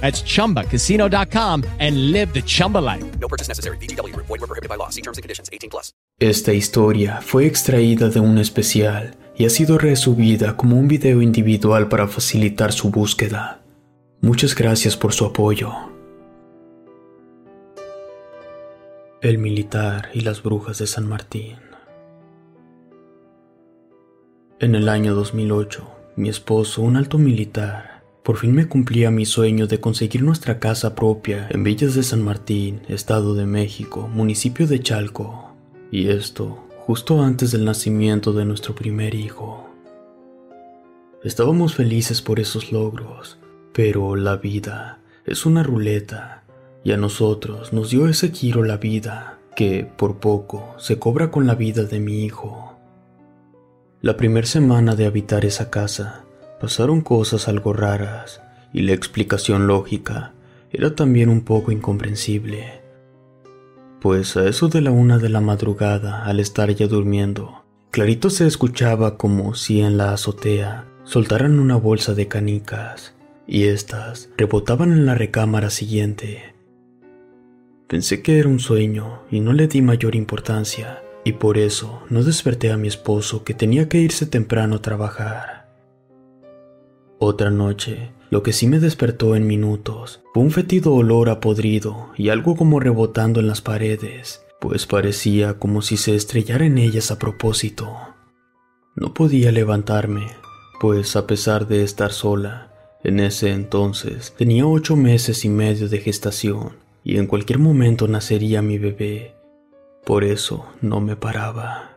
That's ChumbaCasino.com and live the Chumba life. No purchase necessary. BGW. Void were prohibited by law. See terms and conditions. 18 plus. Esta historia fue extraída de un especial y ha sido resubida como un video individual para facilitar su búsqueda. Muchas gracias por su apoyo. El militar y las brujas de San Martín. En el año 2008, mi esposo, un alto militar, por fin me cumplía mi sueño de conseguir nuestra casa propia en Villas de San Martín, Estado de México, municipio de Chalco. Y esto justo antes del nacimiento de nuestro primer hijo. Estábamos felices por esos logros, pero la vida es una ruleta y a nosotros nos dio ese giro la vida que, por poco, se cobra con la vida de mi hijo. La primera semana de habitar esa casa pasaron cosas algo raras y la explicación lógica era también un poco incomprensible. Pues a eso de la una de la madrugada, al estar ya durmiendo, clarito se escuchaba como si en la azotea soltaran una bolsa de canicas y éstas rebotaban en la recámara siguiente. Pensé que era un sueño y no le di mayor importancia y por eso no desperté a mi esposo que tenía que irse temprano a trabajar. Otra noche, lo que sí me despertó en minutos fue un fetido olor a podrido y algo como rebotando en las paredes, pues parecía como si se estrellara en ellas a propósito. No podía levantarme, pues a pesar de estar sola, en ese entonces tenía ocho meses y medio de gestación y en cualquier momento nacería mi bebé por eso no me paraba.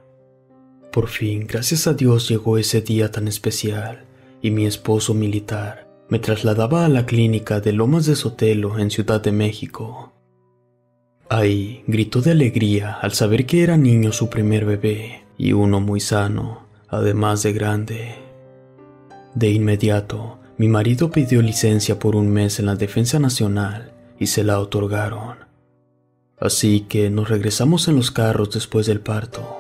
Por fin, gracias a Dios, llegó ese día tan especial y mi esposo militar me trasladaba a la clínica de Lomas de Sotelo en Ciudad de México. Ahí gritó de alegría al saber que era niño su primer bebé y uno muy sano, además de grande. De inmediato, mi marido pidió licencia por un mes en la Defensa Nacional y se la otorgaron. Así que nos regresamos en los carros después del parto.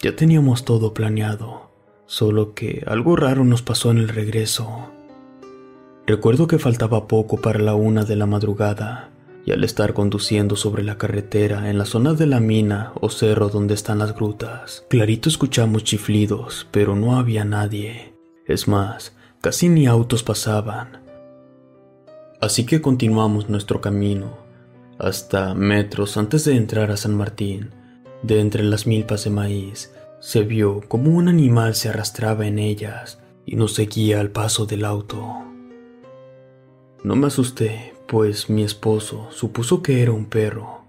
Ya teníamos todo planeado, solo que algo raro nos pasó en el regreso. Recuerdo que faltaba poco para la una de la madrugada, y al estar conduciendo sobre la carretera en la zona de la mina o cerro donde están las grutas, clarito escuchamos chiflidos, pero no había nadie. Es más, casi ni autos pasaban. Así que continuamos nuestro camino hasta metros antes de entrar a San Martín, de entre las milpas de maíz, se vio como un animal se arrastraba en ellas y nos seguía al paso del auto. No me asusté, pues mi esposo supuso que era un perro,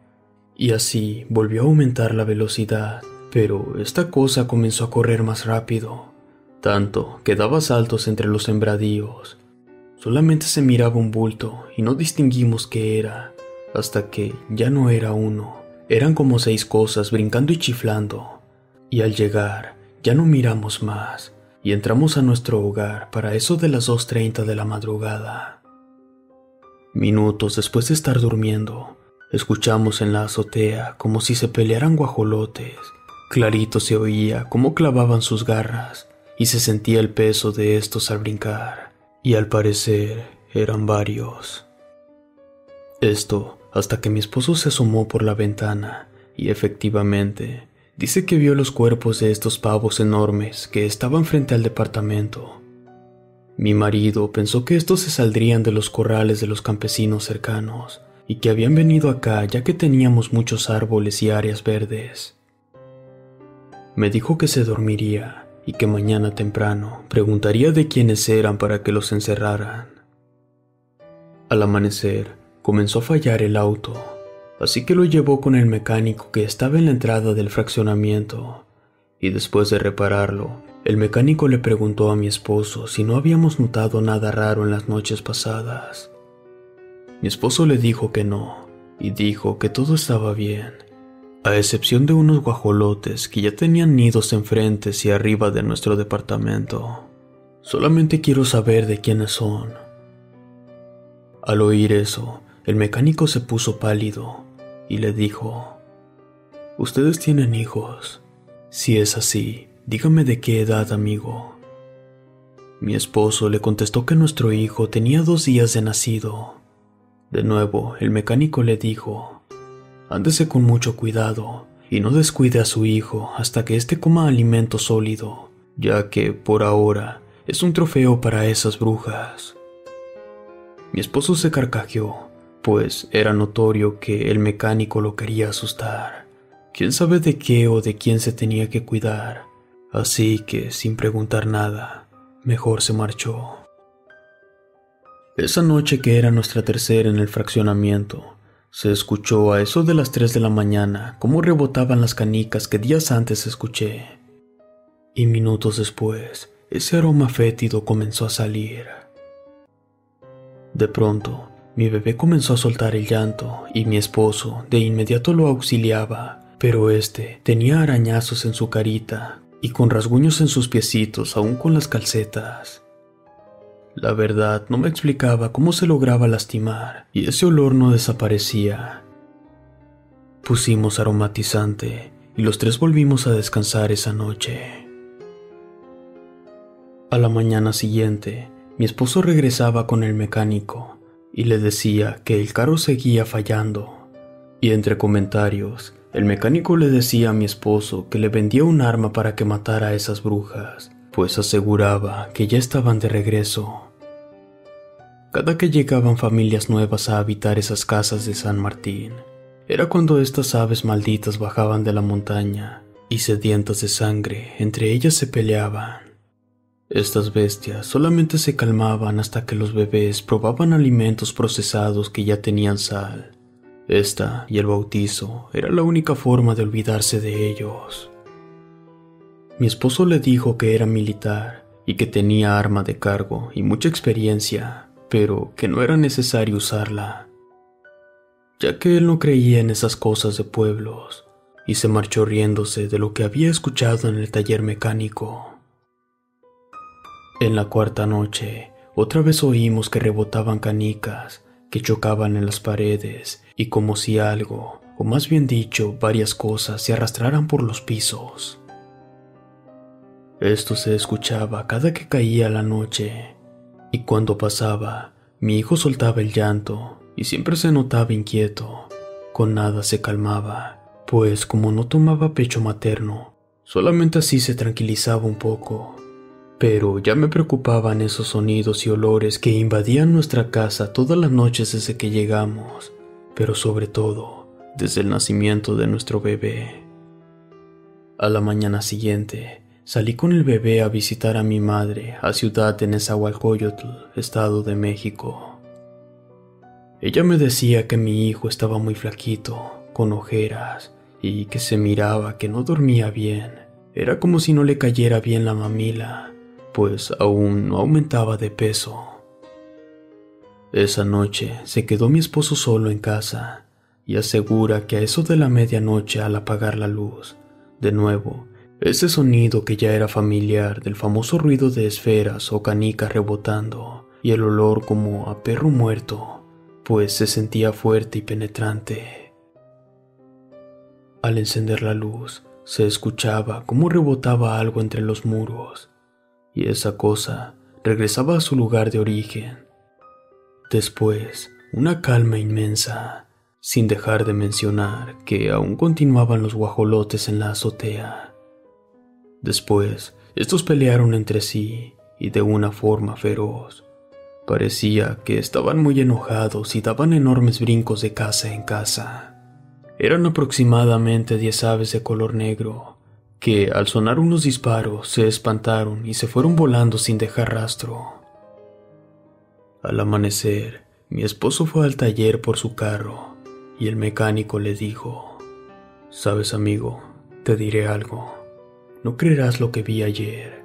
y así volvió a aumentar la velocidad, pero esta cosa comenzó a correr más rápido, tanto que daba saltos entre los sembradíos. Solamente se miraba un bulto y no distinguimos qué era, hasta que ya no era uno, eran como seis cosas brincando y chiflando. Y al llegar, ya no miramos más, y entramos a nuestro hogar para eso de las 2.30 de la madrugada. Minutos después de estar durmiendo, escuchamos en la azotea como si se pelearan guajolotes. Clarito se oía cómo clavaban sus garras, y se sentía el peso de estos al brincar, y al parecer eran varios. Esto hasta que mi esposo se asomó por la ventana y efectivamente dice que vio los cuerpos de estos pavos enormes que estaban frente al departamento. Mi marido pensó que estos se saldrían de los corrales de los campesinos cercanos y que habían venido acá ya que teníamos muchos árboles y áreas verdes. Me dijo que se dormiría y que mañana temprano preguntaría de quiénes eran para que los encerraran. Al amanecer comenzó a fallar el auto, así que lo llevó con el mecánico que estaba en la entrada del fraccionamiento, y después de repararlo, el mecánico le preguntó a mi esposo si no habíamos notado nada raro en las noches pasadas. Mi esposo le dijo que no, y dijo que todo estaba bien, a excepción de unos guajolotes que ya tenían nidos enfrente y arriba de nuestro departamento. Solamente quiero saber de quiénes son. Al oír eso, el mecánico se puso pálido y le dijo, Ustedes tienen hijos. Si es así, dígame de qué edad, amigo. Mi esposo le contestó que nuestro hijo tenía dos días de nacido. De nuevo, el mecánico le dijo, Ándese con mucho cuidado y no descuide a su hijo hasta que éste coma alimento sólido, ya que, por ahora, es un trofeo para esas brujas. Mi esposo se carcajeó, pues era notorio que el mecánico lo quería asustar. Quién sabe de qué o de quién se tenía que cuidar, así que, sin preguntar nada, mejor se marchó. Esa noche que era nuestra tercera en el fraccionamiento, se escuchó a eso de las 3 de la mañana cómo rebotaban las canicas que días antes escuché. Y minutos después, ese aroma fétido comenzó a salir. De pronto, mi bebé comenzó a soltar el llanto y mi esposo de inmediato lo auxiliaba, pero este tenía arañazos en su carita y con rasguños en sus piecitos, aún con las calcetas. La verdad, no me explicaba cómo se lograba lastimar y ese olor no desaparecía. Pusimos aromatizante y los tres volvimos a descansar esa noche. A la mañana siguiente, mi esposo regresaba con el mecánico y le decía que el carro seguía fallando. Y entre comentarios, el mecánico le decía a mi esposo que le vendía un arma para que matara a esas brujas, pues aseguraba que ya estaban de regreso. Cada que llegaban familias nuevas a habitar esas casas de San Martín, era cuando estas aves malditas bajaban de la montaña y sedientas de sangre, entre ellas se peleaban. Estas bestias solamente se calmaban hasta que los bebés probaban alimentos procesados que ya tenían sal. Esta y el bautizo era la única forma de olvidarse de ellos. Mi esposo le dijo que era militar y que tenía arma de cargo y mucha experiencia, pero que no era necesario usarla, ya que él no creía en esas cosas de pueblos, y se marchó riéndose de lo que había escuchado en el taller mecánico. En la cuarta noche, otra vez oímos que rebotaban canicas, que chocaban en las paredes, y como si algo, o más bien dicho, varias cosas se arrastraran por los pisos. Esto se escuchaba cada que caía la noche, y cuando pasaba, mi hijo soltaba el llanto, y siempre se notaba inquieto. Con nada se calmaba, pues como no tomaba pecho materno, solamente así se tranquilizaba un poco pero ya me preocupaban esos sonidos y olores que invadían nuestra casa todas las noches desde que llegamos, pero sobre todo desde el nacimiento de nuestro bebé. A la mañana siguiente, salí con el bebé a visitar a mi madre a Ciudad de Nezahualcóyotl, Estado de México. Ella me decía que mi hijo estaba muy flaquito, con ojeras, y que se miraba que no dormía bien. Era como si no le cayera bien la mamila pues aún no aumentaba de peso. Esa noche se quedó mi esposo solo en casa y asegura que a eso de la medianoche al apagar la luz, de nuevo, ese sonido que ya era familiar del famoso ruido de esferas o canicas rebotando y el olor como a perro muerto, pues se sentía fuerte y penetrante. Al encender la luz, se escuchaba cómo rebotaba algo entre los muros y esa cosa regresaba a su lugar de origen. Después, una calma inmensa, sin dejar de mencionar que aún continuaban los guajolotes en la azotea. Después, estos pelearon entre sí y de una forma feroz. Parecía que estaban muy enojados y daban enormes brincos de casa en casa. Eran aproximadamente diez aves de color negro, que al sonar unos disparos se espantaron y se fueron volando sin dejar rastro. Al amanecer, mi esposo fue al taller por su carro y el mecánico le dijo, Sabes amigo, te diré algo, no creerás lo que vi ayer.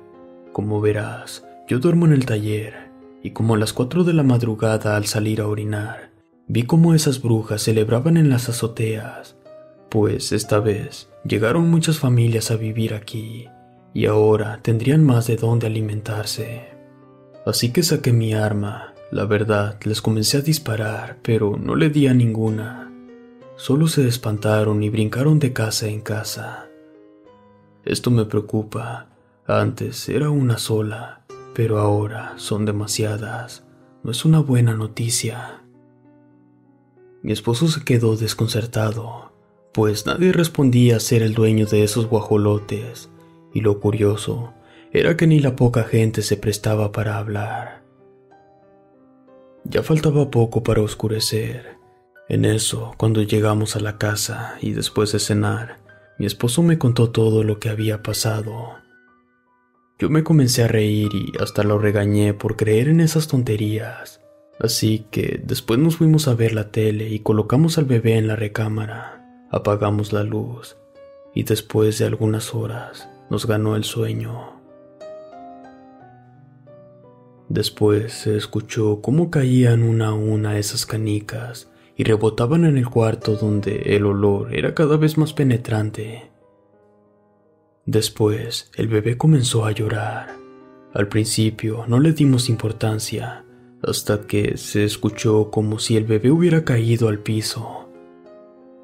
Como verás, yo duermo en el taller y como a las cuatro de la madrugada al salir a orinar, vi como esas brujas celebraban en las azoteas, pues esta vez llegaron muchas familias a vivir aquí y ahora tendrían más de dónde alimentarse. Así que saqué mi arma la verdad, les comencé a disparar, pero no le di a ninguna. Solo se espantaron y brincaron de casa en casa. Esto me preocupa. Antes era una sola, pero ahora son demasiadas. No es una buena noticia. Mi esposo se quedó desconcertado, pues nadie respondía ser el dueño de esos guajolotes, y lo curioso era que ni la poca gente se prestaba para hablar. Ya faltaba poco para oscurecer. En eso, cuando llegamos a la casa y después de cenar, mi esposo me contó todo lo que había pasado. Yo me comencé a reír y hasta lo regañé por creer en esas tonterías. Así que después nos fuimos a ver la tele y colocamos al bebé en la recámara. Apagamos la luz y después de algunas horas nos ganó el sueño. Después se escuchó cómo caían una a una esas canicas y rebotaban en el cuarto donde el olor era cada vez más penetrante. Después el bebé comenzó a llorar. Al principio no le dimos importancia hasta que se escuchó como si el bebé hubiera caído al piso.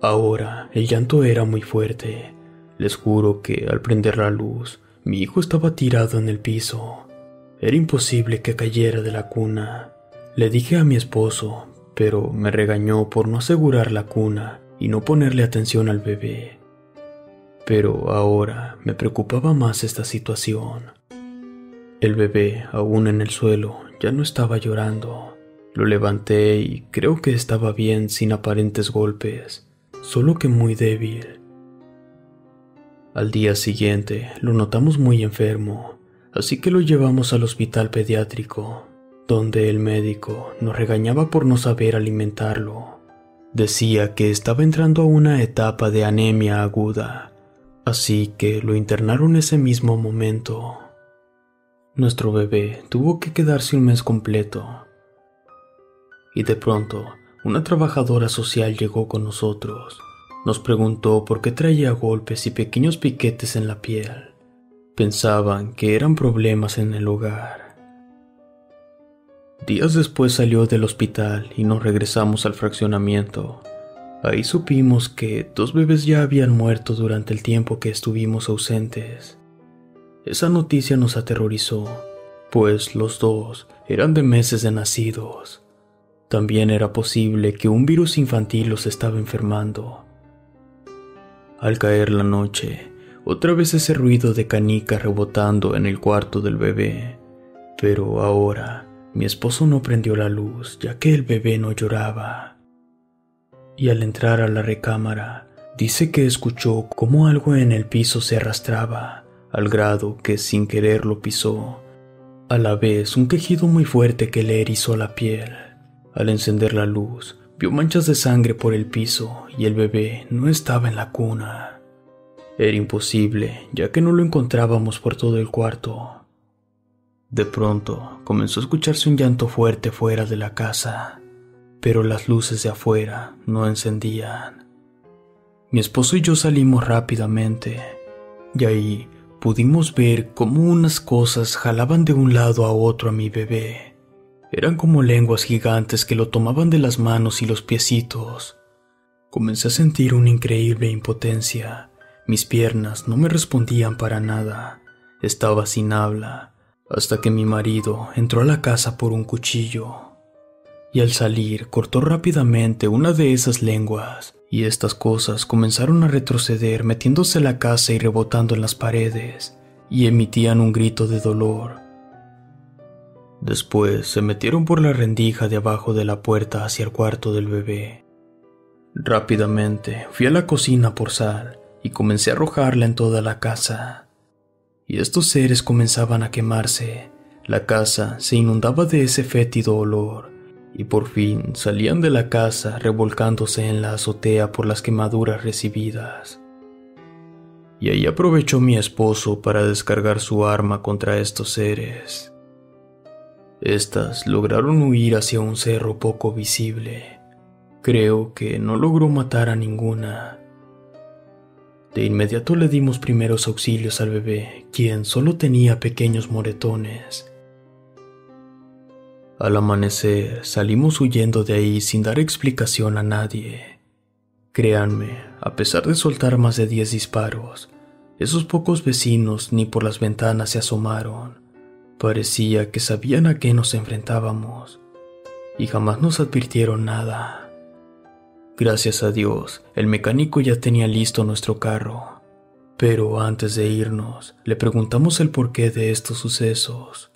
Ahora el llanto era muy fuerte. Les juro que al prender la luz, mi hijo estaba tirado en el piso. Era imposible que cayera de la cuna. Le dije a mi esposo, pero me regañó por no asegurar la cuna y no ponerle atención al bebé. Pero ahora me preocupaba más esta situación. El bebé, aún en el suelo, ya no estaba llorando. Lo levanté y creo que estaba bien sin aparentes golpes, solo que muy débil. Al día siguiente lo notamos muy enfermo así que lo llevamos al hospital pediátrico, donde el médico nos regañaba por no saber alimentarlo. Decía que estaba entrando a una etapa de anemia aguda, así que lo internaron ese mismo momento. Nuestro bebé tuvo que quedarse un mes completo. Y de pronto, una trabajadora social llegó con nosotros. Nos preguntó por qué traía golpes y pequeños piquetes en la piel. Pensaban que eran problemas en el hogar. Días después salió del hospital y nos regresamos al fraccionamiento. Ahí supimos que dos bebés ya habían muerto durante el tiempo que estuvimos ausentes. Esa noticia nos aterrorizó, pues los dos eran de meses de nacidos. También era posible que un virus infantil los estaba enfermando. Al caer la noche, otra vez ese ruido de canica rebotando en el cuarto del bebé. Pero ahora mi esposo no prendió la luz ya que el bebé no lloraba. Y al entrar a la recámara, dice que escuchó como algo en el piso se arrastraba, al grado que sin querer lo pisó. A la vez un quejido muy fuerte que le erizó la piel. Al encender la luz, vio manchas de sangre por el piso y el bebé no estaba en la cuna. Era imposible, ya que no lo encontrábamos por todo el cuarto. De pronto comenzó a escucharse un llanto fuerte fuera de la casa, pero las luces de afuera no encendían. Mi esposo y yo salimos rápidamente, y ahí pudimos ver cómo unas cosas jalaban de un lado a otro a mi bebé. Eran como lenguas gigantes que lo tomaban de las manos y los piecitos. Comencé a sentir una increíble impotencia mis piernas no me respondían para nada. Estaba sin habla, hasta que mi marido entró a la casa por un cuchillo. Y al salir cortó rápidamente una de esas lenguas, y estas cosas comenzaron a retroceder metiéndose en la casa y rebotando en las paredes, y emitían un grito de dolor. Después se metieron por la rendija de abajo de la puerta hacia el cuarto del bebé. Rápidamente fui a la cocina por sal y comencé a arrojarla en toda la casa. Y estos seres comenzaban a quemarse. La casa se inundaba de ese fétido olor y por fin salían de la casa revolcándose en la azotea por las quemaduras recibidas. Y ahí aprovechó mi esposo para descargar su arma contra estos seres. Estas lograron huir hacia un cerro poco visible. Creo que no logró matar a ninguna. De inmediato le dimos primeros auxilios al bebé, quien solo tenía pequeños moretones al amanecer salimos huyendo de ahí sin dar explicación a nadie. Créanme, a pesar de soltar más de diez disparos, esos pocos vecinos ni por las ventanas se asomaron. Parecía que sabían a qué nos enfrentábamos y jamás nos advirtieron nada. Gracias a Dios, el mecánico ya tenía listo nuestro carro, pero antes de irnos le preguntamos el porqué de estos sucesos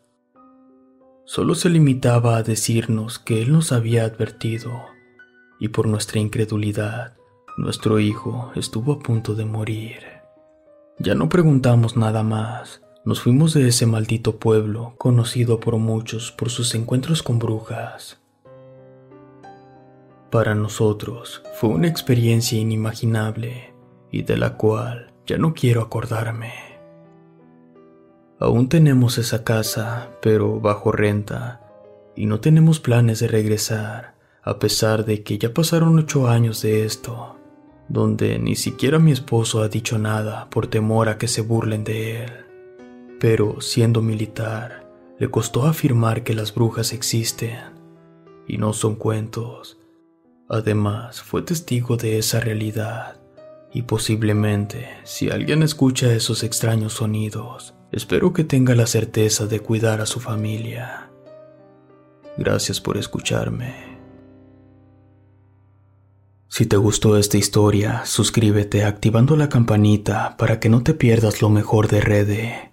solo se limitaba a decirnos que él nos había advertido, y por nuestra incredulidad, nuestro hijo estuvo a punto de morir. Ya no preguntamos nada más, nos fuimos de ese maldito pueblo, conocido por muchos por sus encuentros con brujas. Para nosotros fue una experiencia inimaginable y de la cual ya no quiero acordarme. Aún tenemos esa casa, pero bajo renta, y no tenemos planes de regresar, a pesar de que ya pasaron ocho años de esto, donde ni siquiera mi esposo ha dicho nada por temor a que se burlen de él. Pero siendo militar, le costó afirmar que las brujas existen, y no son cuentos. Además, fue testigo de esa realidad, y posiblemente, si alguien escucha esos extraños sonidos, Espero que tenga la certeza de cuidar a su familia. Gracias por escucharme. Si te gustó esta historia, suscríbete activando la campanita para que no te pierdas lo mejor de Rede.